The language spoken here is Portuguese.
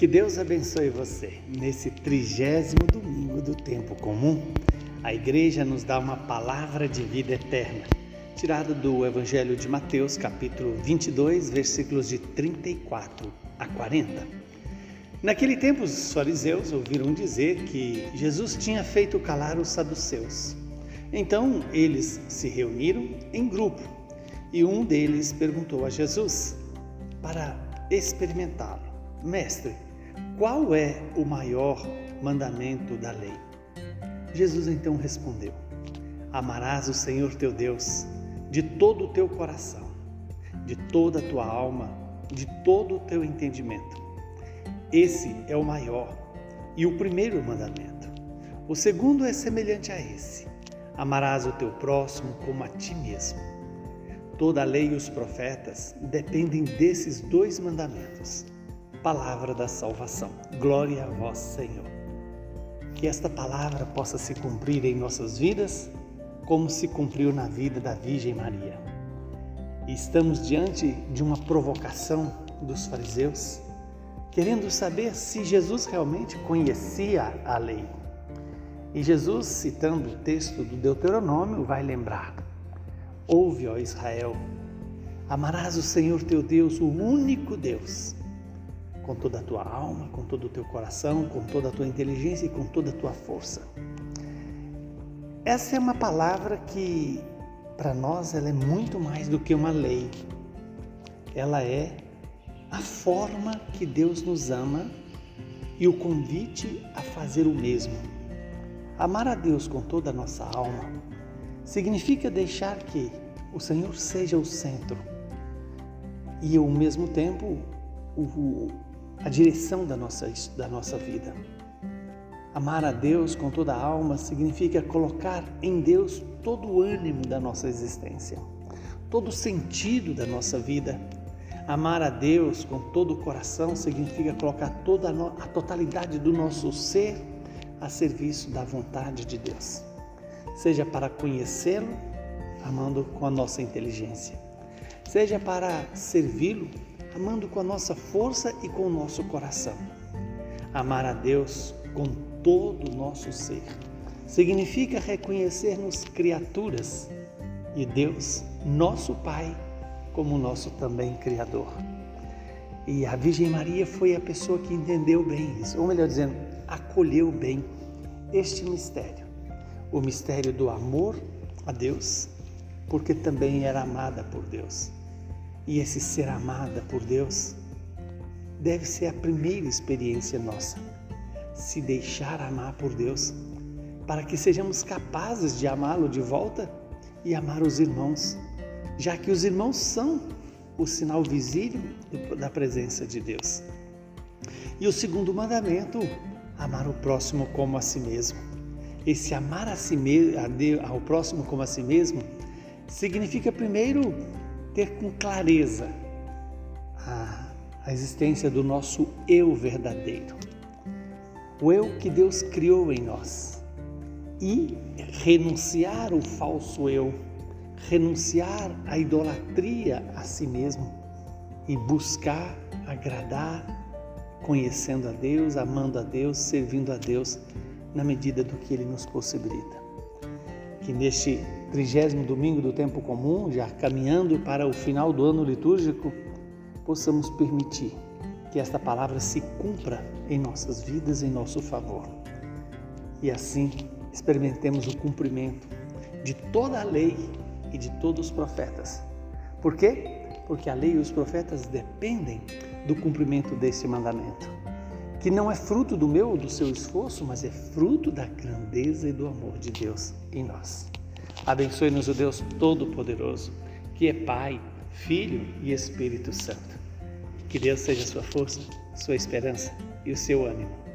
Que Deus abençoe você nesse trigésimo domingo do tempo comum. A igreja nos dá uma palavra de vida eterna, tirada do Evangelho de Mateus, capítulo 22, versículos de 34 a 40. Naquele tempo, os fariseus ouviram dizer que Jesus tinha feito calar os saduceus. Então, eles se reuniram em grupo e um deles perguntou a Jesus para experimentá-lo: Mestre, qual é o maior mandamento da lei? Jesus então respondeu: Amarás o Senhor teu Deus de todo o teu coração, de toda a tua alma, de todo o teu entendimento. Esse é o maior e o primeiro mandamento. O segundo é semelhante a esse: Amarás o teu próximo como a ti mesmo. Toda a lei e os profetas dependem desses dois mandamentos palavra da salvação. Glória a vós, Senhor. Que esta palavra possa se cumprir em nossas vidas, como se cumpriu na vida da Virgem Maria. E estamos diante de uma provocação dos fariseus, querendo saber se Jesus realmente conhecia a lei. E Jesus, citando o texto do Deuteronômio, vai lembrar: Ouve, ó Israel, amarás o Senhor teu Deus, o único Deus com toda a tua alma, com todo o teu coração, com toda a tua inteligência e com toda a tua força. Essa é uma palavra que para nós ela é muito mais do que uma lei. Ela é a forma que Deus nos ama e o convite a fazer o mesmo. Amar a Deus com toda a nossa alma significa deixar que o Senhor seja o centro e ao mesmo tempo o, a direção da nossa, da nossa vida. Amar a Deus com toda a alma significa colocar em Deus todo o ânimo da nossa existência, todo o sentido da nossa vida. Amar a Deus com todo o coração significa colocar toda a, a totalidade do nosso ser a serviço da vontade de Deus, seja para conhecê-lo, amando com a nossa inteligência, seja para servi-lo, amando com a nossa força e com o nosso coração. Amar a Deus com todo o nosso ser significa reconhecer-nos criaturas e Deus, nosso Pai, como nosso também Criador. E a Virgem Maria foi a pessoa que entendeu bem isso, ou melhor dizendo, acolheu bem este mistério, o mistério do amor a Deus, porque também era amada por Deus. E esse ser amada por Deus deve ser a primeira experiência nossa. Se deixar amar por Deus, para que sejamos capazes de amá-lo de volta e amar os irmãos, já que os irmãos são o sinal visível da presença de Deus. E o segundo mandamento, amar o próximo como a si mesmo. Esse amar a si mesmo, ao próximo como a si mesmo, significa primeiro ter com clareza a, a existência do nosso eu verdadeiro, o eu que Deus criou em nós, e renunciar o falso eu, renunciar à idolatria a si mesmo e buscar agradar, conhecendo a Deus, amando a Deus, servindo a Deus na medida do que Ele nos possibilita. Que neste trigésimo domingo do tempo comum, já caminhando para o final do ano litúrgico, possamos permitir que esta palavra se cumpra em nossas vidas em nosso favor. E assim experimentemos o cumprimento de toda a lei e de todos os profetas. Por quê? Porque a lei e os profetas dependem do cumprimento desse mandamento, que não é fruto do meu ou do seu esforço, mas é fruto da grandeza e do amor de Deus em nós. Abençoe-nos o Deus Todo-Poderoso, que é Pai, Filho e Espírito Santo. Que Deus seja sua força, sua esperança e o seu ânimo.